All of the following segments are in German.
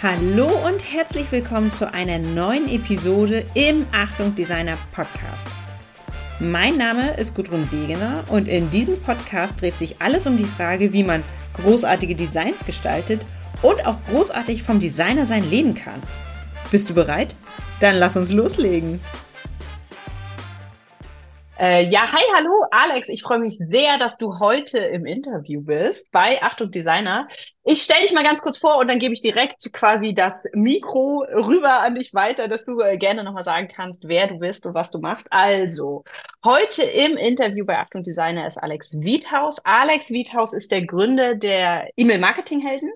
Hallo und herzlich willkommen zu einer neuen Episode im Achtung Designer Podcast. Mein Name ist Gudrun Wegener und in diesem Podcast dreht sich alles um die Frage, wie man großartige Designs gestaltet und auch großartig vom Designer sein leben kann. Bist du bereit? Dann lass uns loslegen. Äh, ja, hi, hallo, Alex. Ich freue mich sehr, dass du heute im Interview bist bei Achtung Designer. Ich stelle dich mal ganz kurz vor und dann gebe ich direkt quasi das Mikro rüber an dich weiter, dass du äh, gerne nochmal sagen kannst, wer du bist und was du machst. Also, heute im Interview bei Achtung Designer ist Alex Wiethaus. Alex Wiethaus ist der Gründer der E-Mail-Marketing-Helden.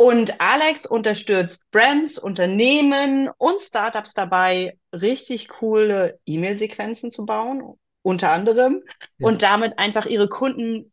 Und Alex unterstützt Brands, Unternehmen und Startups dabei, richtig coole E-Mail-Sequenzen zu bauen, unter anderem, ja. und damit einfach ihre Kunden,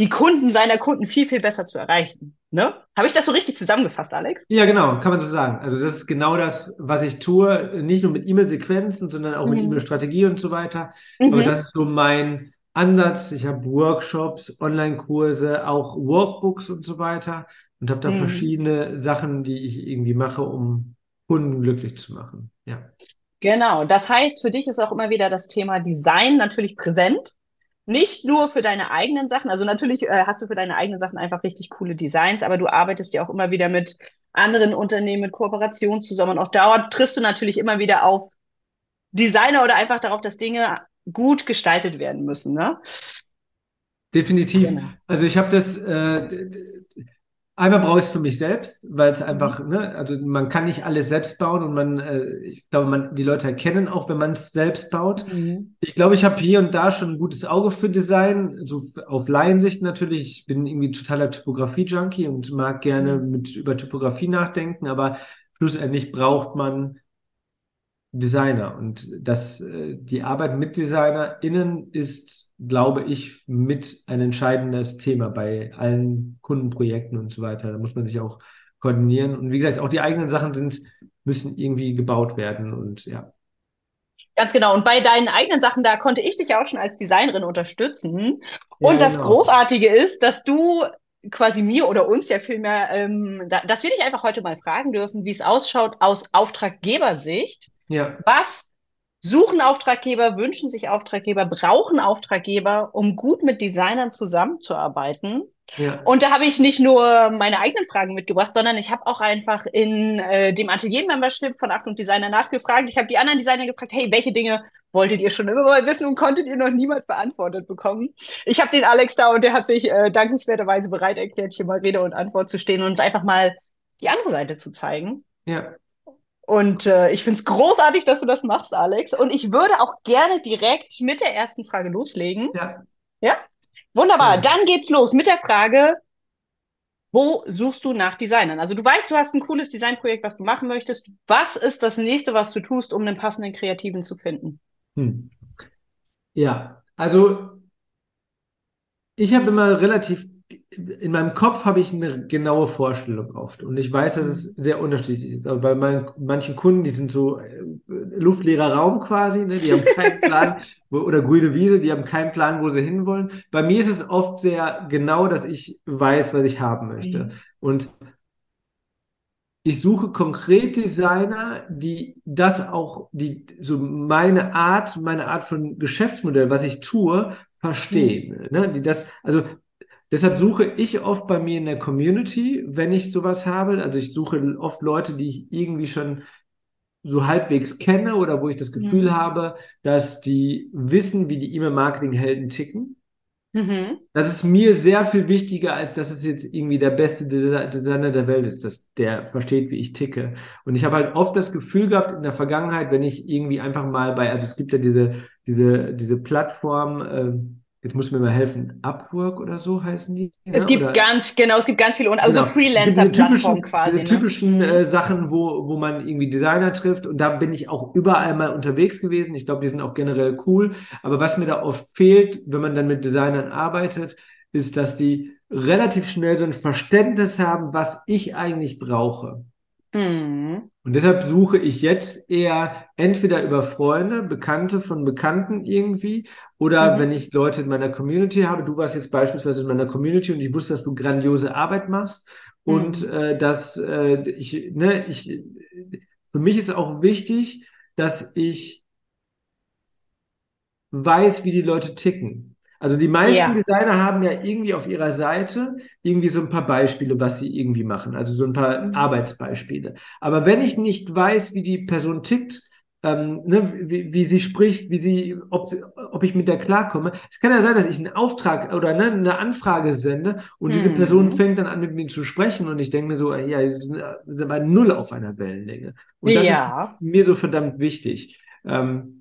die Kunden seiner Kunden viel, viel besser zu erreichen. Ne? Habe ich das so richtig zusammengefasst, Alex? Ja, genau, kann man so sagen. Also das ist genau das, was ich tue, nicht nur mit E-Mail-Sequenzen, sondern auch mhm. mit E-Mail-Strategie und so weiter. Mhm. Aber das ist so mein Ansatz. Ich habe Workshops, Online-Kurse, auch Workbooks und so weiter und habe da mhm. verschiedene Sachen, die ich irgendwie mache, um Kunden glücklich zu machen. Ja. Genau. Das heißt, für dich ist auch immer wieder das Thema Design natürlich präsent. Nicht nur für deine eigenen Sachen, also natürlich äh, hast du für deine eigenen Sachen einfach richtig coole Designs, aber du arbeitest ja auch immer wieder mit anderen Unternehmen, mit Kooperationen zusammen. Und auch dort triffst du natürlich immer wieder auf Designer oder einfach darauf, dass Dinge gut gestaltet werden müssen. Ne? Definitiv. Genau. Also ich habe das, äh, Einmal brauche ich es für mich selbst, weil es einfach, mhm. ne, also man kann nicht alles selbst bauen und man, äh, ich glaube, man, die Leute erkennen auch, wenn man es selbst baut. Mhm. Ich glaube, ich habe hier und da schon ein gutes Auge für Design, so auf Laiensicht natürlich. Ich bin irgendwie totaler Typografie-Junkie und mag gerne mhm. mit über Typografie nachdenken, aber schlussendlich braucht man Designer und das, äh, die Arbeit mit DesignerInnen ist glaube ich, mit ein entscheidendes Thema bei allen Kundenprojekten und so weiter. Da muss man sich auch koordinieren. Und wie gesagt, auch die eigenen Sachen sind, müssen irgendwie gebaut werden und ja. Ganz genau. Und bei deinen eigenen Sachen, da konnte ich dich auch schon als Designerin unterstützen. Und ja, das genau. Großartige ist, dass du quasi mir oder uns ja vielmehr, ähm, da, dass wir dich einfach heute mal fragen dürfen, wie es ausschaut aus Auftraggebersicht. Ja. Was suchen Auftraggeber, wünschen sich Auftraggeber, brauchen Auftraggeber, um gut mit Designern zusammenzuarbeiten. Ja. Und da habe ich nicht nur meine eigenen Fragen mitgebracht, sondern ich habe auch einfach in äh, dem Atelier-Membership von Achtung Designer nachgefragt. Ich habe die anderen Designer gefragt, hey, welche Dinge wolltet ihr schon immer mal wissen und konntet ihr noch niemand beantwortet bekommen? Ich habe den Alex da und der hat sich äh, dankenswerterweise bereit erklärt, hier mal Rede und Antwort zu stehen und uns einfach mal die andere Seite zu zeigen. Ja. Und äh, ich finde es großartig, dass du das machst, Alex. Und ich würde auch gerne direkt mit der ersten Frage loslegen. Ja. Ja? Wunderbar. Ja. Dann geht's los mit der Frage, wo suchst du nach Designern? Also du weißt, du hast ein cooles Designprojekt, was du machen möchtest. Was ist das nächste, was du tust, um einen passenden Kreativen zu finden? Hm. Ja, also ich habe immer relativ in meinem Kopf habe ich eine genaue Vorstellung oft und ich weiß, dass es sehr unterschiedlich ist. Aber bei meinen, manchen Kunden, die sind so äh, luftleerer Raum quasi, ne? die haben keinen Plan wo, oder grüne Wiese, die haben keinen Plan, wo sie hinwollen. Bei mir ist es oft sehr genau, dass ich weiß, was ich haben möchte. Mhm. Und ich suche konkret Designer, die das auch, die so meine Art, meine Art von Geschäftsmodell, was ich tue, verstehen. Mhm. Ne? Die das, also Deshalb suche ich oft bei mir in der Community, wenn ich sowas habe. Also ich suche oft Leute, die ich irgendwie schon so halbwegs kenne oder wo ich das Gefühl mhm. habe, dass die wissen, wie die E-Mail-Marketing-Helden ticken. Mhm. Das ist mir sehr viel wichtiger, als dass es jetzt irgendwie der beste Designer der Welt ist, dass der versteht, wie ich ticke. Und ich habe halt oft das Gefühl gehabt in der Vergangenheit, wenn ich irgendwie einfach mal bei, also es gibt ja diese, diese, diese Plattform, äh, jetzt muss mir mal helfen, Upwork oder so heißen die? Es ja? gibt oder? ganz, genau, es gibt ganz viele, also genau. Freelancer-Plattformen quasi. Diese ne? typischen äh, Sachen, wo, wo man irgendwie Designer trifft und da bin ich auch überall mal unterwegs gewesen. Ich glaube, die sind auch generell cool. Aber was mir da oft fehlt, wenn man dann mit Designern arbeitet, ist, dass die relativ schnell so ein Verständnis haben, was ich eigentlich brauche. Mhm. Und deshalb suche ich jetzt eher entweder über Freunde, Bekannte von Bekannten irgendwie, oder mhm. wenn ich Leute in meiner Community habe. Du warst jetzt beispielsweise in meiner Community und ich wusste, dass du grandiose Arbeit machst und äh, dass äh, ich, ne, ich, für mich ist auch wichtig, dass ich weiß, wie die Leute ticken. Also die meisten ja. Designer haben ja irgendwie auf ihrer Seite irgendwie so ein paar Beispiele, was sie irgendwie machen, also so ein paar mhm. Arbeitsbeispiele. Aber wenn ich nicht weiß, wie die Person tickt, ähm, ne, wie, wie sie spricht, wie sie, ob, ob ich mit der klarkomme. Es kann ja sein, dass ich einen Auftrag oder ne, eine Anfrage sende und mhm. diese Person fängt dann an, mit mir zu sprechen und ich denke mir so, ja, wir sind, wir sind bei null auf einer Wellenlänge. Und das ja. ist mir so verdammt wichtig. Ähm,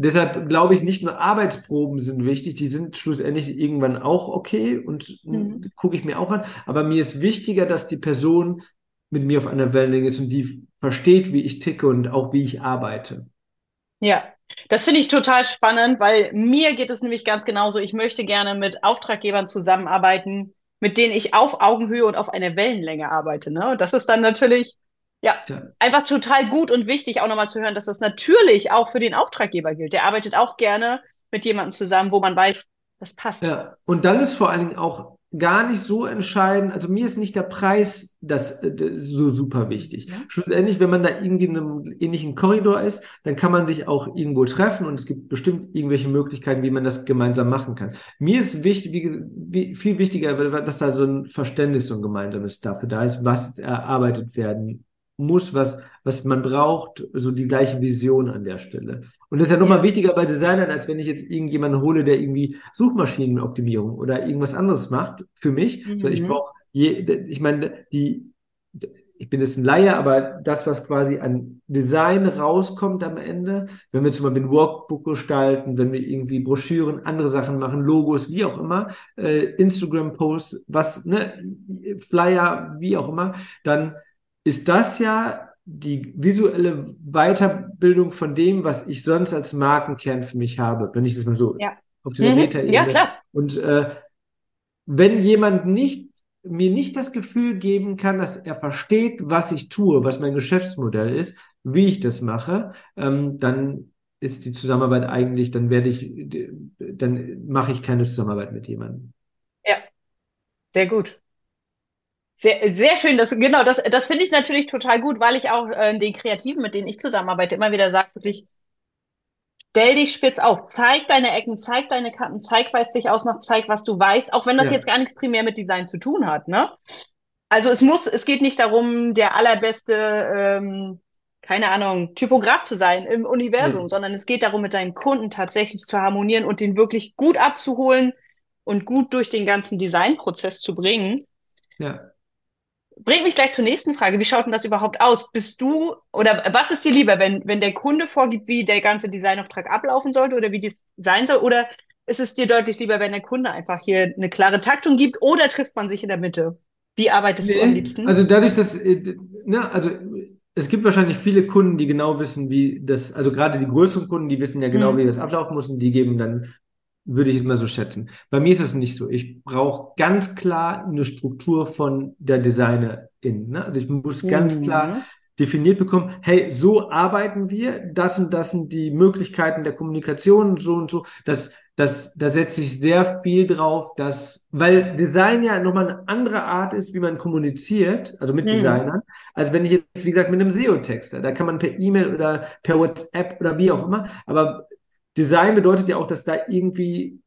Deshalb glaube ich, nicht nur Arbeitsproben sind wichtig, die sind schlussendlich irgendwann auch okay und mhm. gucke ich mir auch an. Aber mir ist wichtiger, dass die Person mit mir auf einer Wellenlänge ist und die versteht, wie ich ticke und auch wie ich arbeite. Ja, das finde ich total spannend, weil mir geht es nämlich ganz genauso. Ich möchte gerne mit Auftraggebern zusammenarbeiten, mit denen ich auf Augenhöhe und auf einer Wellenlänge arbeite. Ne? Und das ist dann natürlich ja, ja, einfach total gut und wichtig, auch nochmal zu hören, dass das natürlich auch für den Auftraggeber gilt. Der arbeitet auch gerne mit jemandem zusammen, wo man weiß, das passt. Ja, und dann ist vor allen Dingen auch gar nicht so entscheidend, also mir ist nicht der Preis das, das äh, so super wichtig. Ja. Schlussendlich, wenn man da irgendwie in einem ähnlichen Korridor ist, dann kann man sich auch irgendwo treffen und es gibt bestimmt irgendwelche Möglichkeiten, wie man das gemeinsam machen kann. Mir ist wichtig, wie, wie, viel wichtiger, dass da so ein Verständnis, so ein gemeinsames dafür da ist, was erarbeitet werden muss, was, was man braucht, so die gleiche Vision an der Stelle. Und das ist ja nochmal ja. wichtiger bei Designern, als wenn ich jetzt irgendjemanden hole, der irgendwie Suchmaschinenoptimierung oder irgendwas anderes macht für mich. Mhm. So, ich brauche, ich meine, die, ich bin jetzt ein Laie, aber das, was quasi an Design rauskommt am Ende, wenn wir zum Beispiel ein Workbook gestalten, wenn wir irgendwie Broschüren, andere Sachen machen, Logos, wie auch immer, äh, Instagram-Posts, was, ne, Flyer, wie auch immer, dann ist das ja die visuelle Weiterbildung von dem, was ich sonst als Markenkern für mich habe, wenn ich das mal so ja. auf dieser mhm. Meta-Ebene. Ja, klar. Und äh, wenn jemand nicht mir nicht das Gefühl geben kann, dass er versteht, was ich tue, was mein Geschäftsmodell ist, wie ich das mache, ähm, dann ist die Zusammenarbeit eigentlich, dann werde ich, dann mache ich keine Zusammenarbeit mit jemandem. Ja, sehr gut. Sehr, sehr schön, das, genau, das, das finde ich natürlich total gut, weil ich auch äh, den Kreativen, mit denen ich zusammenarbeite, immer wieder sage, wirklich, stell dich spitz auf, zeig deine Ecken, zeig deine Karten, zeig, was dich ausmacht, zeig, was du weißt, auch wenn das ja. jetzt gar nichts primär mit Design zu tun hat, ne? Also es muss, es geht nicht darum, der allerbeste, ähm, keine Ahnung, Typograf zu sein im Universum, mhm. sondern es geht darum, mit deinem Kunden tatsächlich zu harmonieren und den wirklich gut abzuholen und gut durch den ganzen Designprozess zu bringen. Ja bringt mich gleich zur nächsten Frage. Wie schaut denn das überhaupt aus? Bist du oder was ist dir lieber, wenn, wenn der Kunde vorgibt, wie der ganze Designauftrag ablaufen sollte oder wie das sein soll? Oder ist es dir deutlich lieber, wenn der Kunde einfach hier eine klare Taktung gibt oder trifft man sich in der Mitte? Wie arbeitest nee, du am liebsten? Also dadurch, dass, äh, ne, also es gibt wahrscheinlich viele Kunden, die genau wissen, wie das, also gerade die größeren Kunden, die wissen ja genau, mhm. wie das ablaufen muss und die geben dann würde ich mal so schätzen. Bei mir ist es nicht so. Ich brauche ganz klar eine Struktur von der Designerin. Ne? Also ich muss mhm. ganz klar definiert bekommen, hey, so arbeiten wir, das und das sind die Möglichkeiten der Kommunikation, so und so. Das, das, da setze ich sehr viel drauf, dass, weil Design ja nochmal eine andere Art ist, wie man kommuniziert, also mit mhm. Designern, als wenn ich jetzt, wie gesagt, mit einem SEO-Texter, da kann man per E-Mail oder per WhatsApp oder wie auch immer, aber Design bedeutet ja auch, dass da irgendwie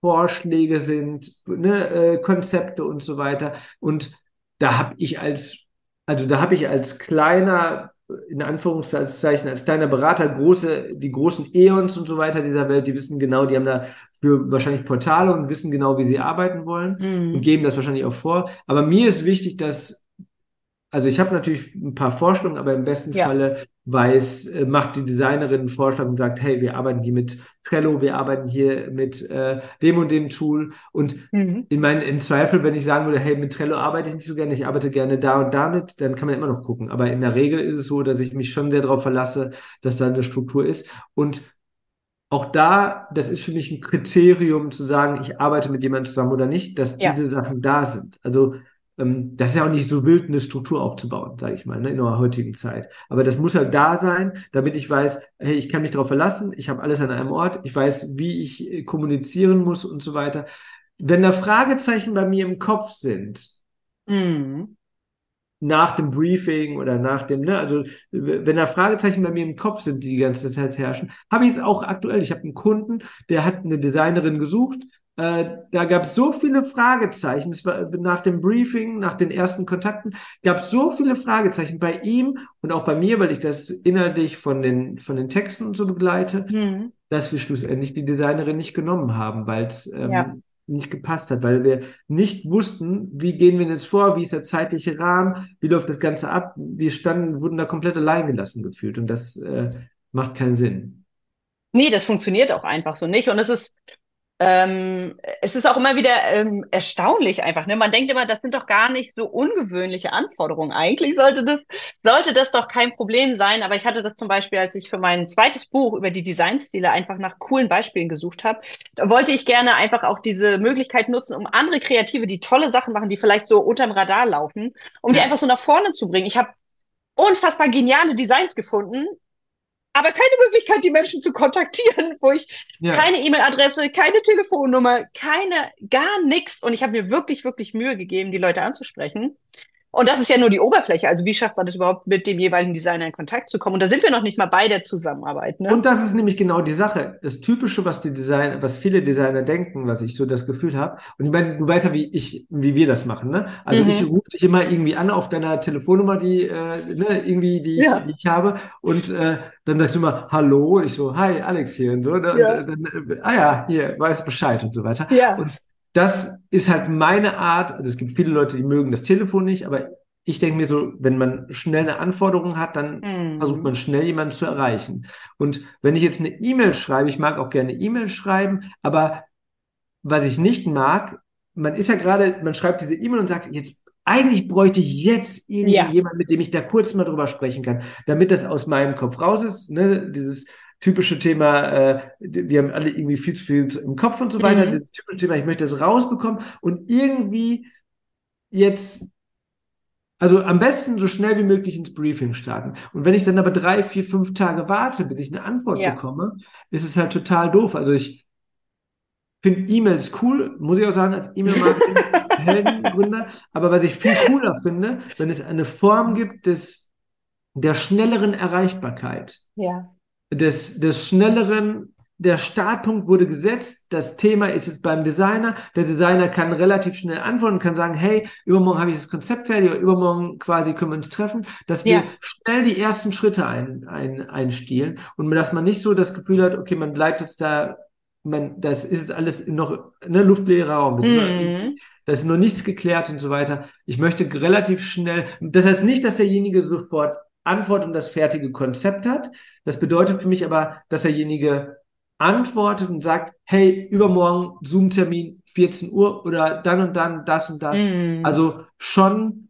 Vorschläge sind, ne, äh, Konzepte und so weiter. Und da habe ich als, also da habe ich als kleiner, in Anführungszeichen, als kleiner Berater große, die großen Eons und so weiter dieser Welt, die wissen genau, die haben da für wahrscheinlich Portale und wissen genau, wie sie arbeiten wollen mhm. und geben das wahrscheinlich auch vor. Aber mir ist wichtig, dass also ich habe natürlich ein paar Vorstellungen, aber im besten ja. Falle weiß, äh, macht die Designerin einen Vorschlag und sagt, hey, wir arbeiten hier mit Trello, wir arbeiten hier mit äh, dem und dem Tool. Und mhm. in meinen, im Zweifel, wenn ich sagen würde, hey, mit Trello arbeite ich nicht so gerne, ich arbeite gerne da und damit, dann kann man immer noch gucken. Aber in der Regel ist es so, dass ich mich schon sehr darauf verlasse, dass da eine Struktur ist. Und auch da, das ist für mich ein Kriterium zu sagen, ich arbeite mit jemandem zusammen oder nicht, dass ja. diese Sachen da sind. Also das ist ja auch nicht so wild, eine Struktur aufzubauen, sage ich mal, ne, in der heutigen Zeit. Aber das muss halt da sein, damit ich weiß, hey, ich kann mich darauf verlassen, ich habe alles an einem Ort, ich weiß, wie ich äh, kommunizieren muss und so weiter. Wenn da Fragezeichen bei mir im Kopf sind, Mhm. Nach dem Briefing oder nach dem, ne, also wenn da Fragezeichen bei mir im Kopf sind, die die ganze Zeit herrschen, habe ich jetzt auch aktuell, ich habe einen Kunden, der hat eine Designerin gesucht, äh, da gab es so viele Fragezeichen. Es war nach dem Briefing, nach den ersten Kontakten, gab es so viele Fragezeichen bei ihm und auch bei mir, weil ich das inhaltlich von den, von den Texten und so begleite, mhm. dass wir schlussendlich die Designerin nicht genommen haben, weil es ähm, ja. nicht gepasst hat, weil wir nicht wussten, wie gehen wir jetzt vor, wie ist der zeitliche Rahmen, wie läuft das Ganze ab. Wir standen, wurden da komplett allein gelassen gefühlt und das äh, macht keinen Sinn. Nee, das funktioniert auch einfach so nicht. Und es ist ähm, es ist auch immer wieder ähm, erstaunlich einfach. Ne? Man denkt immer, das sind doch gar nicht so ungewöhnliche Anforderungen. Eigentlich sollte das, sollte das doch kein Problem sein. Aber ich hatte das zum Beispiel, als ich für mein zweites Buch über die Designstile einfach nach coolen Beispielen gesucht habe. Da wollte ich gerne einfach auch diese Möglichkeit nutzen, um andere Kreative, die tolle Sachen machen, die vielleicht so unterm Radar laufen, um die einfach so nach vorne zu bringen. Ich habe unfassbar geniale Designs gefunden, aber keine Möglichkeit, die Menschen zu kontaktieren, wo ich ja. keine E-Mail-Adresse, keine Telefonnummer, keine, gar nichts. Und ich habe mir wirklich, wirklich Mühe gegeben, die Leute anzusprechen. Und das ist ja nur die Oberfläche. Also wie schafft man das überhaupt, mit dem jeweiligen Designer in Kontakt zu kommen? Und da sind wir noch nicht mal bei der Zusammenarbeit. Ne? Und das ist nämlich genau die Sache. Das Typische, was die Designer, was viele Designer denken, was ich so das Gefühl habe. Und ich meine, du weißt ja, wie ich, wie wir das machen. Ne? Also mhm. ich rufe dich immer irgendwie an auf deiner Telefonnummer, die äh, ne, irgendwie die, ja. die ich habe. Und äh, dann sagst du immer Hallo. Und ich so Hi, Alex hier und so. Ne? Ja. Und, dann, äh, ah ja, hier weiß Bescheid und so weiter. Ja. Und das ist halt meine Art. Also es gibt viele Leute, die mögen das Telefon nicht, aber ich denke mir so, wenn man schnell eine Anforderung hat, dann mhm. versucht man schnell jemanden zu erreichen. Und wenn ich jetzt eine E-Mail schreibe, ich mag auch gerne E-Mail schreiben, aber was ich nicht mag, man ist ja gerade, man schreibt diese E-Mail und sagt, jetzt eigentlich bräuchte ich jetzt irgendwie ja. jemanden, mit dem ich da kurz mal drüber sprechen kann, damit das aus meinem Kopf raus ist. Ne? Dieses typische Thema, äh, wir haben alle irgendwie viel zu viel im Kopf und so weiter. Mhm. Dieses typische Thema, ich möchte das rausbekommen und irgendwie jetzt, also am besten so schnell wie möglich ins Briefing starten. Und wenn ich dann aber drei, vier, fünf Tage warte, bis ich eine Antwort ja. bekomme, ist es halt total doof. Also ich finde E-Mails cool, muss ich auch sagen, als E-Mail-Marketing-Heldengründer. aber was ich viel cooler finde, wenn es eine Form gibt des, der schnelleren Erreichbarkeit. Ja des, des schnelleren, der Startpunkt wurde gesetzt, das Thema ist jetzt beim Designer, der Designer kann relativ schnell antworten, kann sagen, hey, übermorgen habe ich das Konzept fertig, oder übermorgen quasi können wir uns treffen, dass wir ja. schnell die ersten Schritte ein, ein, einstielen und dass man nicht so das Gefühl hat, okay, man bleibt jetzt da, man, das ist alles noch ne, luftleerer Raum, das, mhm. ist, das ist noch nichts geklärt und so weiter. Ich möchte relativ schnell, das heißt nicht, dass derjenige sofort Antwort und das fertige Konzept hat. Das bedeutet für mich aber, dass derjenige antwortet und sagt, hey, übermorgen Zoom-Termin 14 Uhr oder dann und dann das und das. Mm. Also schon.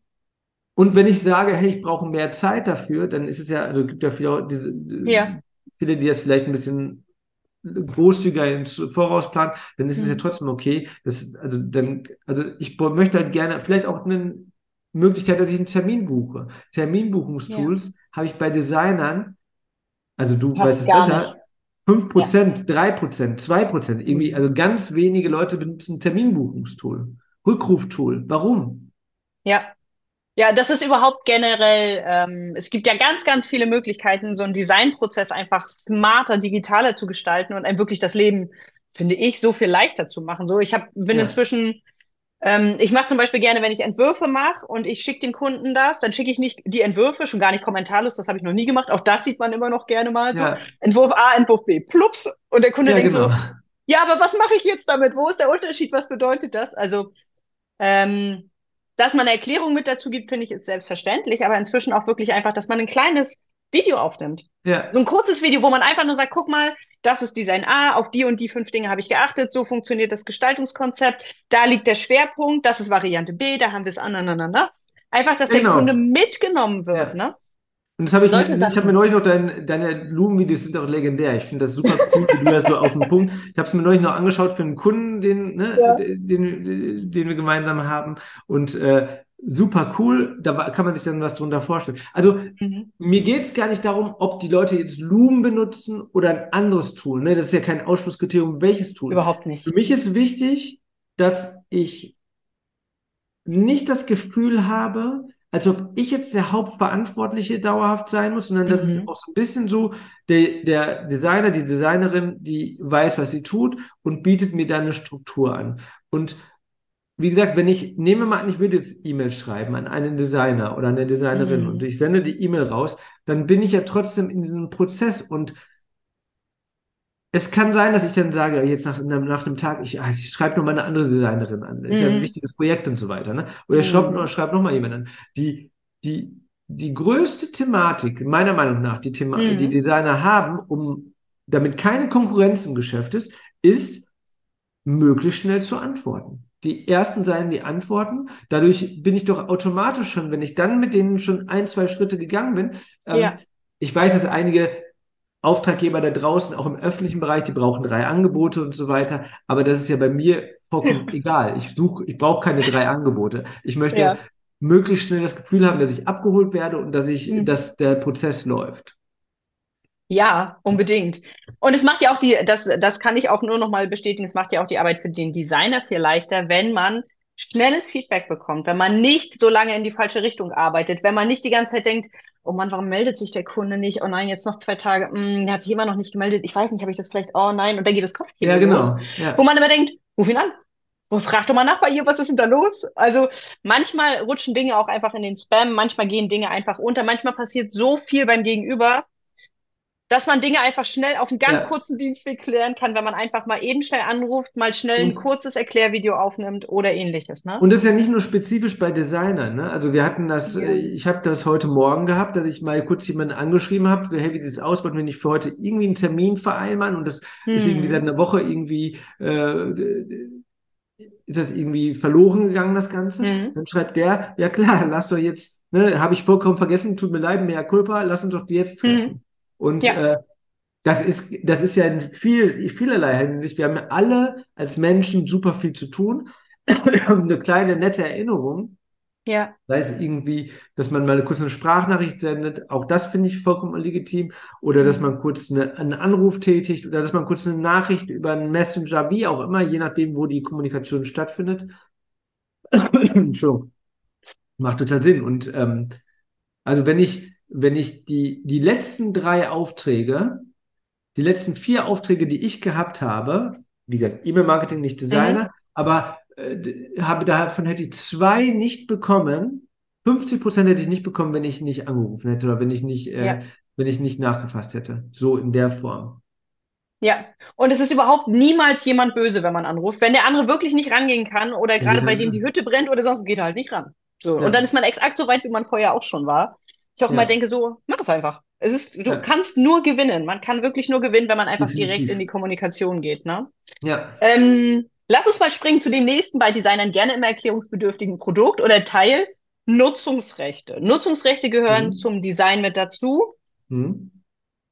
Und wenn ich sage, hey, ich brauche mehr Zeit dafür, dann ist es ja, also gibt ja viele, diese, ja. viele, die das vielleicht ein bisschen großzügiger ins Voraus planen, dann ist es ja mhm. trotzdem okay. Das, also dann, also ich möchte halt gerne vielleicht auch einen Möglichkeit, dass ich einen Termin buche. Terminbuchungstools ja. habe ich bei Designern, also du Passt weißt es besser, nicht. 5%, ja. 3%, 2%, irgendwie, also ganz wenige Leute benutzen Terminbuchungstool. Rückruftool. Warum? Ja. Ja, das ist überhaupt generell, ähm, es gibt ja ganz, ganz viele Möglichkeiten, so einen Designprozess einfach smarter, digitaler zu gestalten und einem wirklich das Leben, finde ich, so viel leichter zu machen. So, ich hab, bin ja. inzwischen ähm, ich mache zum Beispiel gerne, wenn ich Entwürfe mache und ich schicke den Kunden das, dann schicke ich nicht die Entwürfe, schon gar nicht kommentarlos, das habe ich noch nie gemacht. Auch das sieht man immer noch gerne mal so. Ja. Entwurf A, Entwurf B, plups. Und der Kunde ja, denkt genau. so, ja, aber was mache ich jetzt damit? Wo ist der Unterschied? Was bedeutet das? Also, ähm, dass man eine Erklärung mit dazu gibt, finde ich, ist selbstverständlich, aber inzwischen auch wirklich einfach, dass man ein kleines Video aufnimmt. Ja. So ein kurzes Video, wo man einfach nur sagt, guck mal, das ist Design A, auf die und die fünf Dinge habe ich geachtet, so funktioniert das Gestaltungskonzept, da liegt der Schwerpunkt, das ist Variante B, da haben wir es aneinander. Einfach, dass genau. der Kunde mitgenommen wird, ja. ne? Und das habe ich, ich habe mir neulich noch dein, deine Blumenvideos sind auch legendär. Ich finde das super cool, wie du das so auf den Punkt. Ich habe es mir neulich noch angeschaut für einen Kunden, den, ne, ja. den, den, den wir gemeinsam haben. Und äh, super cool, da kann man sich dann was drunter vorstellen. Also mhm. mir geht es gar nicht darum, ob die Leute jetzt Loom benutzen oder ein anderes Tool. Ne? Das ist ja kein Ausschlusskriterium, welches Tool. Überhaupt nicht. Für mich ist wichtig, dass ich nicht das Gefühl habe, als ob ich jetzt der Hauptverantwortliche dauerhaft sein muss, sondern das ist Mhm. auch so ein bisschen so, der, der Designer, die Designerin, die weiß, was sie tut und bietet mir dann eine Struktur an. Und wie gesagt, wenn ich, nehme mal an, ich würde jetzt E-Mail schreiben an einen Designer oder eine Designerin Mhm. und ich sende die E-Mail raus, dann bin ich ja trotzdem in diesem Prozess und es kann sein, dass ich dann sage, jetzt nach, nach einem Tag, ich, ah, ich schreibe noch mal eine andere Designerin an. Das ist ja ein Mhm. wichtiges Projekt und so weiter. Ne? Oder ich schreibe Mhm. noch, schreib noch mal jemanden an. Die, die, die größte Thematik, meiner Meinung nach, die, Thema, Mhm. die Designer haben, um damit keine Konkurrenz im Geschäft ist, ist, möglichst schnell zu antworten. Die ersten seien die Antworten. Dadurch bin ich doch automatisch schon, wenn ich dann mit denen schon ein, zwei Schritte gegangen bin. Ähm, Ja. Ich weiß, dass einige Auftraggeber da draußen, auch im öffentlichen Bereich, die brauchen drei Angebote und so weiter. Aber das ist ja bei mir vollkommen egal. Ich suche, ich brauche keine drei Angebote. Ich möchte Ja. möglichst schnell das Gefühl haben, dass ich abgeholt werde und dass ich, Mhm. dass der Prozess läuft. Ja, unbedingt. Und es macht ja auch die, das, das kann ich auch nur noch mal bestätigen, es macht ja auch die Arbeit für den Designer viel leichter, wenn man schnelles Feedback bekommt, wenn man nicht so lange in die falsche Richtung arbeitet, wenn man nicht die ganze Zeit denkt, oh Mann, warum meldet sich der Kunde nicht? Oh nein, jetzt noch zwei Tage, hm, der hat sich immer noch nicht gemeldet. Ich weiß nicht, habe ich das vielleicht? Oh nein, und dann geht das Kopfkino Ja, los, genau. Ja. wo man immer denkt, ruf ihn an. Oh, frag doch mal nach bei ihr, was ist denn da los? Also manchmal rutschen Dinge auch einfach in den Spam, manchmal gehen Dinge einfach unter, manchmal passiert so viel beim Gegenüber, dass man Dinge einfach schnell auf einen ganz Ja. kurzen Dienstweg klären kann, wenn man einfach mal eben schnell anruft, mal schnell ein Und- kurzes Erklärvideo aufnimmt oder ähnliches, ne? Und das ist ja nicht nur spezifisch bei Designern, ne? Also wir hatten das, Ja. äh, ich habe das heute Morgen gehabt, dass ich mal kurz jemanden angeschrieben habe, hey, wie sieht es aus, wollten wir nicht für heute irgendwie einen Termin vereinbaren und das ist irgendwie Hm. seit einer Woche irgendwie, äh, ist das irgendwie verloren gegangen, das Ganze. Mhm. Dann schreibt der, ja klar, lass doch jetzt, ne, habe ich vollkommen vergessen, tut mir leid, mea culpa, lass uns doch die jetzt treffen. Und Ja. äh, das ist, das ist ja in viel, vielerlei Hinsicht. Wir haben ja alle als Menschen super viel zu tun. Eine kleine nette Erinnerung, Ja. sei es irgendwie, dass man mal eine kurze Sprachnachricht sendet, auch das finde ich vollkommen legitim, oder dass man kurz eine, einen Anruf tätigt, oder dass man kurz eine Nachricht über einen Messenger, wie auch immer, je nachdem, wo die Kommunikation stattfindet. Entschuldigung. Macht total Sinn. Und ähm, also wenn ich, wenn ich die, die letzten drei Aufträge, die letzten vier Aufträge, die ich gehabt habe, wie gesagt, E-Mail-Marketing, nicht Designer, aber äh, habe davon hätte ich zwei nicht bekommen. 50 Prozent hätte ich nicht bekommen, wenn ich nicht angerufen hätte oder wenn ich nicht, äh, Ja. wenn ich nicht nachgefasst hätte. So in der Form. Ja, und es ist überhaupt niemals jemand böse, wenn man anruft. Wenn der andere wirklich nicht rangehen kann oder gerade Ja. bei dem die Hütte brennt oder sonst, geht er halt nicht ran. So. Ja. Und dann ist man exakt so weit, wie man vorher auch schon war. Ich auch Ja. mal denke so, mach es einfach. Es ist, du Ja. kannst nur gewinnen. Man kann wirklich nur gewinnen, wenn man einfach direkt Definitiv. in die Kommunikation geht, ne? Ja. Ähm, lass uns mal springen zu dem nächsten bei Designern gerne immer erklärungsbedürftigen Produkt oder Teil. Nutzungsrechte. Nutzungsrechte gehören Mhm. zum Design mit dazu. Hm.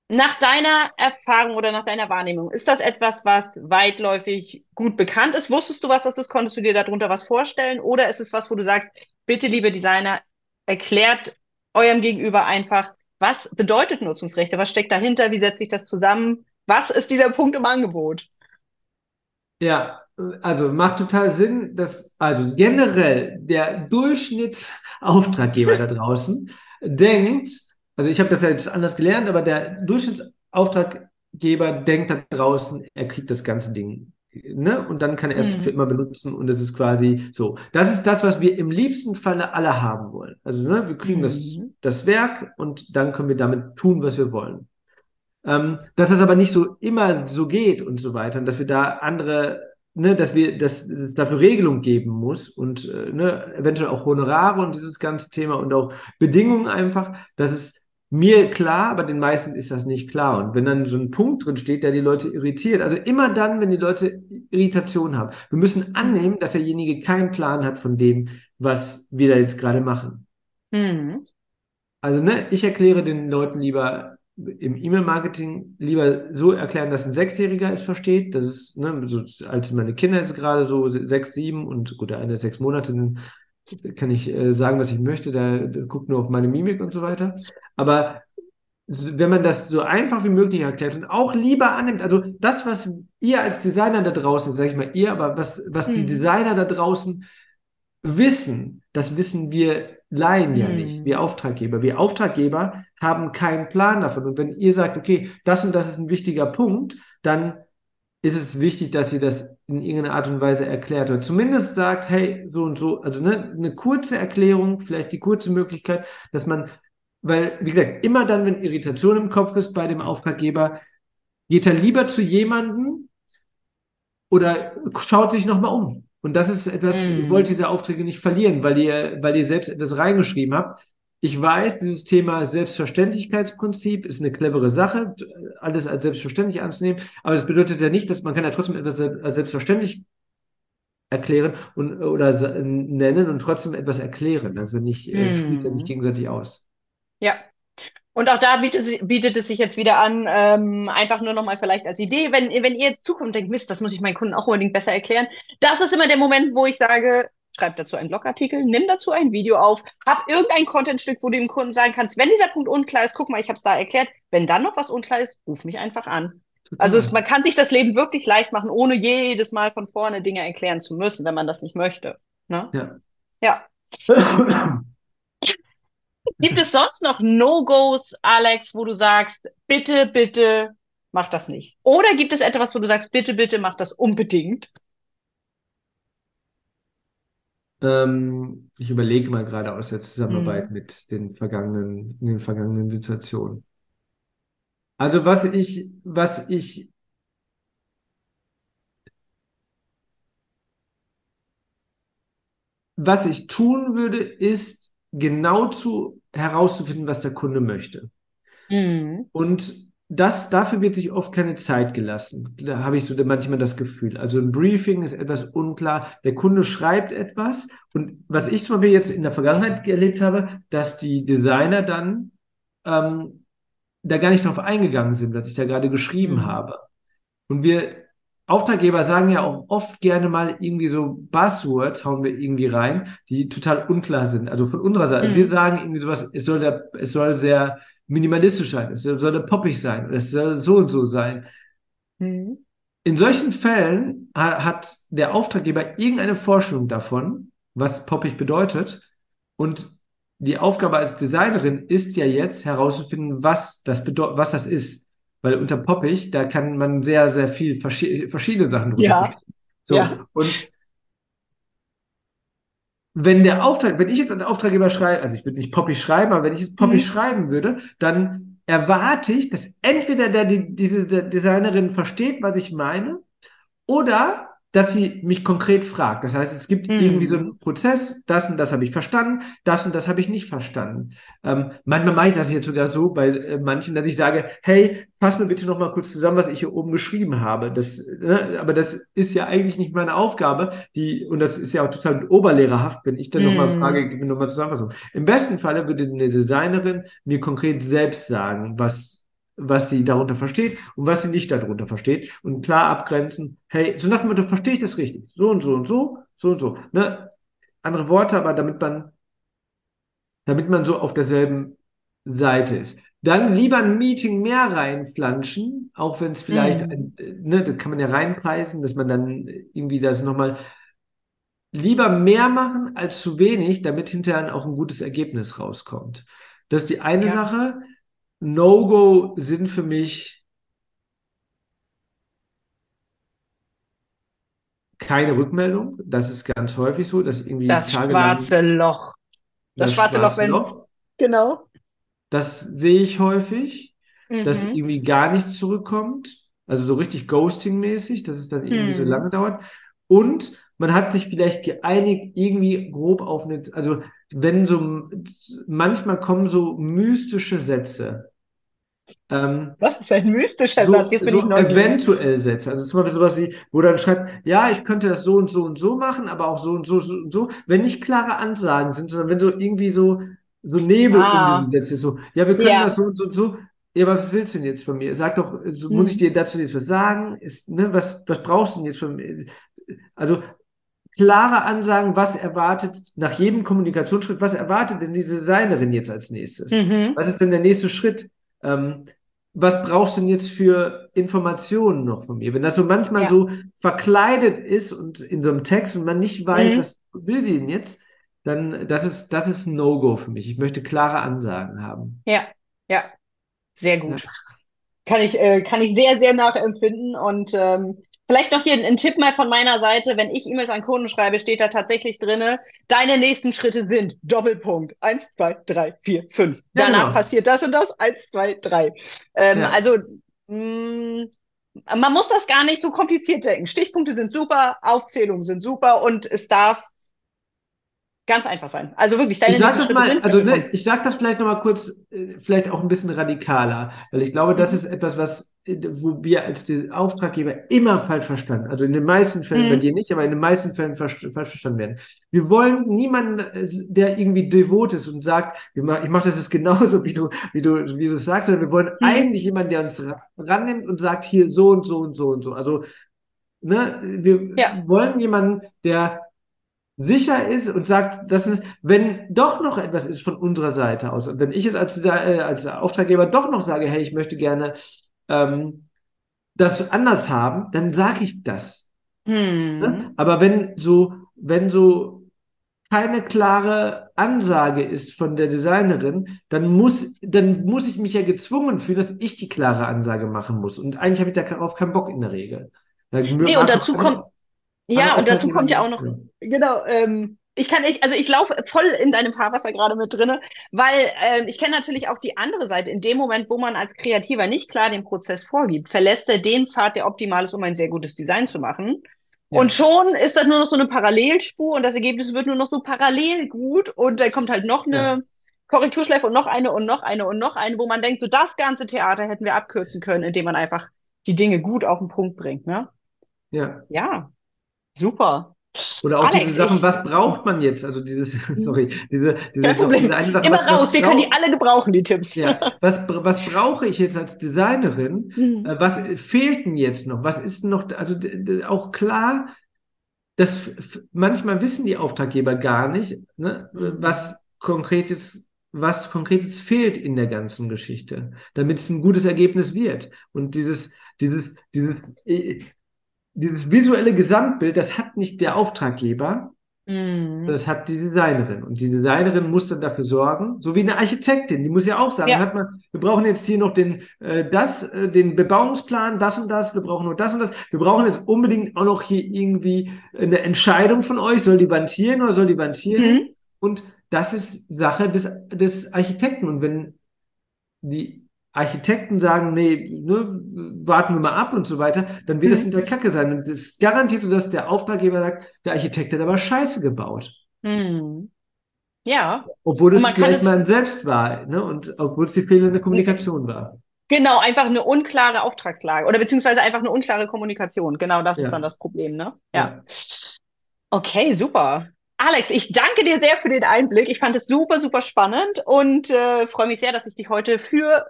Nach deiner Erfahrung oder nach deiner Wahrnehmung, ist das etwas, was weitläufig gut bekannt ist? Wusstest du, was das ist? Konntest du dir darunter was vorstellen? Oder ist es was, wo du sagst, bitte, liebe Designer, erklärt eurem Gegenüber einfach, was bedeutet Nutzungsrechte? Was steckt dahinter? Wie setzt sich das zusammen? Was ist dieser Punkt im Angebot? Ja, also macht total Sinn, dass also generell der Durchschnittsauftraggeber da draußen denkt, also ich habe das ja jetzt anders gelernt, aber der Durchschnittsauftraggeber denkt da draußen, er kriegt das ganze Ding, ne? Und dann kann er es Mhm. für immer benutzen und es ist quasi so. Das ist das, was wir im liebsten Falle alle haben wollen. Also, ne, wir kriegen das, Mhm. das Werk und dann können wir damit tun, was wir wollen. Ähm, dass das aber nicht so immer so geht und so weiter und dass wir da andere, ne, dass wir, dass, dass es dafür Regelung geben muss und äh, ne, eventuell auch Honorare und dieses ganze Thema und auch Bedingungen einfach, das ist mir klar, aber den meisten ist das nicht klar. Und wenn dann so ein Punkt drin steht, der die Leute irritiert, also immer dann, wenn die Leute Irritation haben, wir müssen annehmen, dass derjenige keinen Plan hat von dem, was wir da jetzt gerade machen. Mhm. Also, ne, ich erkläre den Leuten lieber im E-Mail-Marketing lieber so erklären, dass ein Sechsjähriger es versteht. Das ist, ne, so als meine Kinder jetzt gerade so sechs, sieben und gut, der eine ist sechs Monate, kann ich äh, sagen, was ich möchte, der, der guckt nur auf meine Mimik und so weiter. Aber wenn man das so einfach wie möglich erklärt und auch lieber annimmt, also das, was ihr als Designer da draußen, sag ich mal ihr, aber was, was die Mhm. Designer da draußen wissen, das wissen wir Laien ja nicht, wir Auftraggeber. Wir Auftraggeber haben keinen Plan davon. Und wenn ihr sagt, okay, das und das ist ein wichtiger Punkt, dann ist es wichtig, dass ihr das in irgendeiner Art und Weise erklärt oder zumindest sagt, hey, so und so, also ne, eine kurze Erklärung, vielleicht die kurze Möglichkeit, dass man, weil, wie gesagt, immer dann, wenn Irritation im Kopf ist bei dem Auftraggeber, geht er lieber zu jemandem oder schaut sich nochmal um. Und das ist etwas, Mm. ihr wollt diese Aufträge nicht verlieren, weil ihr, weil ihr selbst etwas reingeschrieben habt. Ich weiß, dieses Thema Selbstverständlichkeitsprinzip ist eine clevere Sache, alles als selbstverständlich anzunehmen, aber das bedeutet ja nicht, dass man kann ja trotzdem etwas als selbstverständlich erklären und, oder nennen und trotzdem etwas erklären. Also nicht, äh, schließt ja nicht gegenseitig aus. Ja. Und auch da bietet, bietet es sich jetzt wieder an, ähm, einfach nur nochmal vielleicht als Idee, wenn, wenn ihr jetzt zukommt und denkt, Mist, das muss ich meinen Kunden auch unbedingt besser erklären. Das ist immer der Moment, wo ich sage, schreib dazu einen Blogartikel, nimm dazu ein Video auf, hab irgendein Contentstück, wo du dem Kunden sagen kannst, wenn dieser Punkt unklar ist, guck mal, ich habe es da erklärt. Wenn dann noch was unklar ist, ruf mich einfach an. Also es, man kann sich das Leben wirklich leicht machen, ohne jedes Mal von vorne Dinge erklären zu müssen, wenn man das nicht möchte. Ne? Ja. Ja. Gibt es sonst noch No-Gos, Alex, wo du sagst, bitte, bitte, mach das nicht? Oder gibt es etwas, wo du sagst, bitte, bitte, mach das unbedingt? Ähm, ich überlege mal gerade aus der Zusammenarbeit Mhm. mit den vergangenen, in den vergangenen Situationen. Also was ich, was ich, was ich tun würde, ist genau zu herauszufinden, was der Kunde möchte. Mhm. Und das, dafür wird sich oft keine Zeit gelassen. Da habe ich so manchmal das Gefühl. Also ein Briefing ist etwas unklar. Der Kunde schreibt etwas. Und was ich zum Beispiel jetzt in der Vergangenheit erlebt habe, dass die Designer dann ähm, da gar nicht drauf eingegangen sind, was ich da gerade geschrieben Mhm. habe. Und wir Auftraggeber sagen ja auch oft gerne mal irgendwie so Buzzwords, hauen wir irgendwie rein, die total unklar sind. Also von unserer Seite. Mhm. Wir sagen irgendwie sowas, es soll, der, es soll sehr minimalistisch sein, es soll poppig sein, es soll so und so sein. Mhm. In solchen Fällen ha- hat der Auftraggeber irgendeine Vorstellung davon, was poppig bedeutet. Und die Aufgabe als Designerin ist ja jetzt herauszufinden, was das bedeutet, was das ist. Weil unter poppig, da kann man sehr, sehr viel verschi verschiedene Sachen drunter Ja. verstehen. So, Ja. und wenn der Auftrag, wenn ich jetzt als Auftraggeber schreibe, also ich würde nicht poppig schreiben, aber wenn ich jetzt poppig Mhm. schreiben würde, dann erwarte ich, dass entweder der, die, diese der Designerin versteht, was ich meine, oder dass sie mich konkret fragt. Das heißt, es gibt Mhm. irgendwie so einen Prozess, das und das habe ich verstanden, das und das habe ich nicht verstanden. Ähm, manchmal mache ich das jetzt sogar so bei äh, manchen, dass ich sage, hey, fass mir bitte noch mal kurz zusammen, was ich hier oben geschrieben habe. Das, ne, aber das ist ja eigentlich nicht meine Aufgabe, die, und das ist ja auch total oberlehrerhaft, wenn ich dann noch mal Mhm. frage, gib mir noch mal Zusammenfassung. Im besten Falle würde eine Designerin mir konkret selbst sagen, was was sie darunter versteht und was sie nicht darunter versteht und klar abgrenzen, hey, so nach dem Motto, verstehe ich das richtig? So und so und so, so und so. Ne? Andere Worte, aber damit man, damit man so auf derselben Seite ist. Dann lieber ein Meeting mehr reinflanschen, auch wenn es vielleicht, Mhm. ein, ne, das kann man ja reinpreisen, dass man dann irgendwie das nochmal lieber mehr machen als zu wenig, damit hinterher auch ein gutes Ergebnis rauskommt. Das ist die eine Ja. Sache. No-Go sind für mich keine Rückmeldung. Das ist ganz häufig so, dass irgendwie Das tagelang schwarze Loch. Das, schwarze Loch, wenn. Loch, Genau. das sehe ich häufig, dass Mhm. irgendwie gar nichts zurückkommt. Also so richtig Ghosting-mäßig, dass es dann irgendwie so Mhm. lange dauert. Und man hat sich vielleicht geeinigt, irgendwie grob auf eine, also wenn so, manchmal kommen so mystische Sätze. Ähm, Das ist ein mystischer so, Satz. Jetzt bin so ich neugierig. eventuell Sätze. Also zum Beispiel sowas wie, wo dann schreibt, ja, ich könnte das so und so und so machen, aber auch so und so, so und so. Wenn nicht klare Ansagen sind, sondern wenn so irgendwie so, so Nebel Ah. um diese Sätze ist, so, ja, wir können Ja. das so und so und so. Ja, aber was willst du denn jetzt von mir? Sag doch, so, muss Hm. ich dir dazu jetzt was sagen? Ist, ne, was, was brauchst du denn jetzt von mir? Also, klare Ansagen, was erwartet nach jedem Kommunikationsschritt, was erwartet denn diese Designerin jetzt als nächstes? Mhm. Was ist denn der nächste Schritt? Ähm, was brauchst du denn jetzt für Informationen noch von mir? Wenn das so manchmal ja. so verkleidet ist und in so einem Text und man nicht weiß, mhm. was will die denn jetzt, dann das ist, das ist ein No-Go für mich. Ich möchte klare Ansagen haben. Ja, ja. Sehr gut. Ja. Kann ich, äh, kann ich sehr, sehr nachempfinden. Und ähm, vielleicht noch hier ein, ein, Tipp mal von meiner Seite. Wenn ich E-Mails an Kunden schreibe, steht da tatsächlich drinne, deine nächsten Schritte sind Doppelpunkt. Eins, zwei, drei, vier, fünf. Ja, Danach genau. passiert das und das. Eins, zwei, drei. Ähm, ja. Also mh, mm, man muss das gar nicht so kompliziert denken. Stichpunkte sind super, Aufzählungen sind super und es darf Ganz einfach sein. Also wirklich, deine ich sag das mal, also ne, ich sag das vielleicht nochmal kurz, äh, vielleicht auch ein bisschen radikaler, weil ich glaube, das mhm. ist etwas, was, äh, wo wir als Auftraggeber immer falsch verstanden, also in den meisten Fällen, mhm. bei dir nicht, aber in den meisten Fällen falsch, verstanden werden. Wir wollen niemanden, äh, der irgendwie devot ist und sagt, ich mache das jetzt genauso, wie du, wie du, wie du es sagst, sondern wir wollen mhm. eigentlich jemanden, der uns rannimmt und sagt, hier so und so und so und so. Also, ne, wir ja. wollen jemanden, der sicher ist und sagt, dass es, wenn doch noch etwas ist von unserer Seite aus, und wenn ich jetzt als, äh, als Auftraggeber doch noch sage, hey, ich möchte gerne ähm, das anders haben, dann sage ich das. Hm. Ne? Aber wenn so, wenn so keine klare Ansage ist von der Designerin, dann muss, dann muss ich mich ja gezwungen fühlen, dass ich die klare Ansage machen muss. Und eigentlich habe ich darauf keinen Bock in der Regel. Nee, und dazu kommt, ja, und dazu kommt ja auch noch, genau, ähm, ich kann nicht, also ich laufe voll in deinem Fahrwasser gerade mit drinne, weil äh, ich kenne natürlich auch die andere Seite. In dem Moment, wo man als Kreativer nicht klar den Prozess vorgibt, verlässt er den Pfad, der optimal ist, um ein sehr gutes Design zu machen. Ja. Und schon ist das nur noch so eine Parallelspur und das Ergebnis wird nur noch so parallel gut und dann kommt halt noch eine ja. Korrekturschleife und noch eine und noch eine und noch eine, wo man denkt, so das ganze Theater hätten wir abkürzen können, indem man einfach die Dinge gut auf den Punkt bringt, ne? Ja. Ja. Super. Oder auch Alex, diese Sachen, ich, was braucht man jetzt? Also dieses, sorry, diese, diese, Kein Problem. Diese eine Sache, Immer raus, wir können die alle gebrauchen, die Tipps. Ja. Was, was brauche ich jetzt als Designerin? Mhm. Äh, was fehlt denn jetzt noch? Was ist noch, also auch klar, dass manchmal wissen die Auftraggeber gar nicht, ne, was konkretes, was konkretes fehlt in der ganzen Geschichte, damit es ein gutes Ergebnis wird. Und dieses, dieses, dieses, äh, dieses visuelle Gesamtbild, das hat nicht der Auftraggeber, mhm. das hat die Designerin. Und die Designerin muss dann dafür sorgen, so wie eine Architektin, die muss ja auch sagen, ja. hat man, wir brauchen jetzt hier noch den, äh, das, äh, den Bebauungsplan, das und das, wir brauchen noch das und das. Wir brauchen jetzt unbedingt auch noch hier irgendwie eine Entscheidung von euch, soll die Wand hier oder soll die Wand hier mhm. Und das ist Sache des, des Architekten. Und wenn die Architekten sagen, nee, ne, warten wir mal ab und so weiter, dann wird mhm. das in der Kacke sein. Und das garantiert, dass der Auftraggeber sagt, der Architekt hat aber Scheiße gebaut. Mhm. Ja. Obwohl es vielleicht mal selbst war, ne? Und obwohl es die fehlende Kommunikation war. Genau, einfach eine unklare Auftragslage oder beziehungsweise einfach eine unklare Kommunikation. Genau, das ja. ist dann das Problem, ne? Ja. ja. Okay, super. Alex, ich danke dir sehr für den Einblick. Ich fand es super, super spannend und äh, freue mich sehr, dass ich dich heute für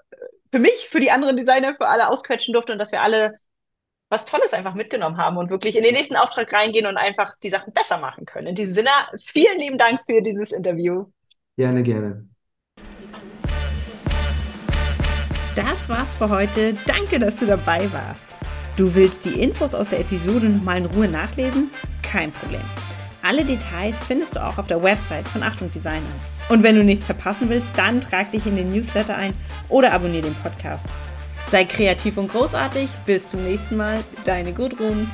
für mich, für die anderen Designer, für alle ausquetschen durfte und dass wir alle was Tolles einfach mitgenommen haben und wirklich in den nächsten Auftrag reingehen und einfach die Sachen besser machen können. In diesem Sinne, vielen lieben Dank für dieses Interview. Gerne, gerne. Das war's für heute. Danke, dass du dabei warst. Du willst die Infos aus der Episode nochmal in Ruhe nachlesen? Kein Problem. Alle Details findest du auch auf der Website von Achtung Designer. Und wenn du nichts verpassen willst, dann trag dich in den Newsletter ein oder abonniere den Podcast. Sei kreativ und großartig. Bis zum nächsten Mal. Deine Gudrun.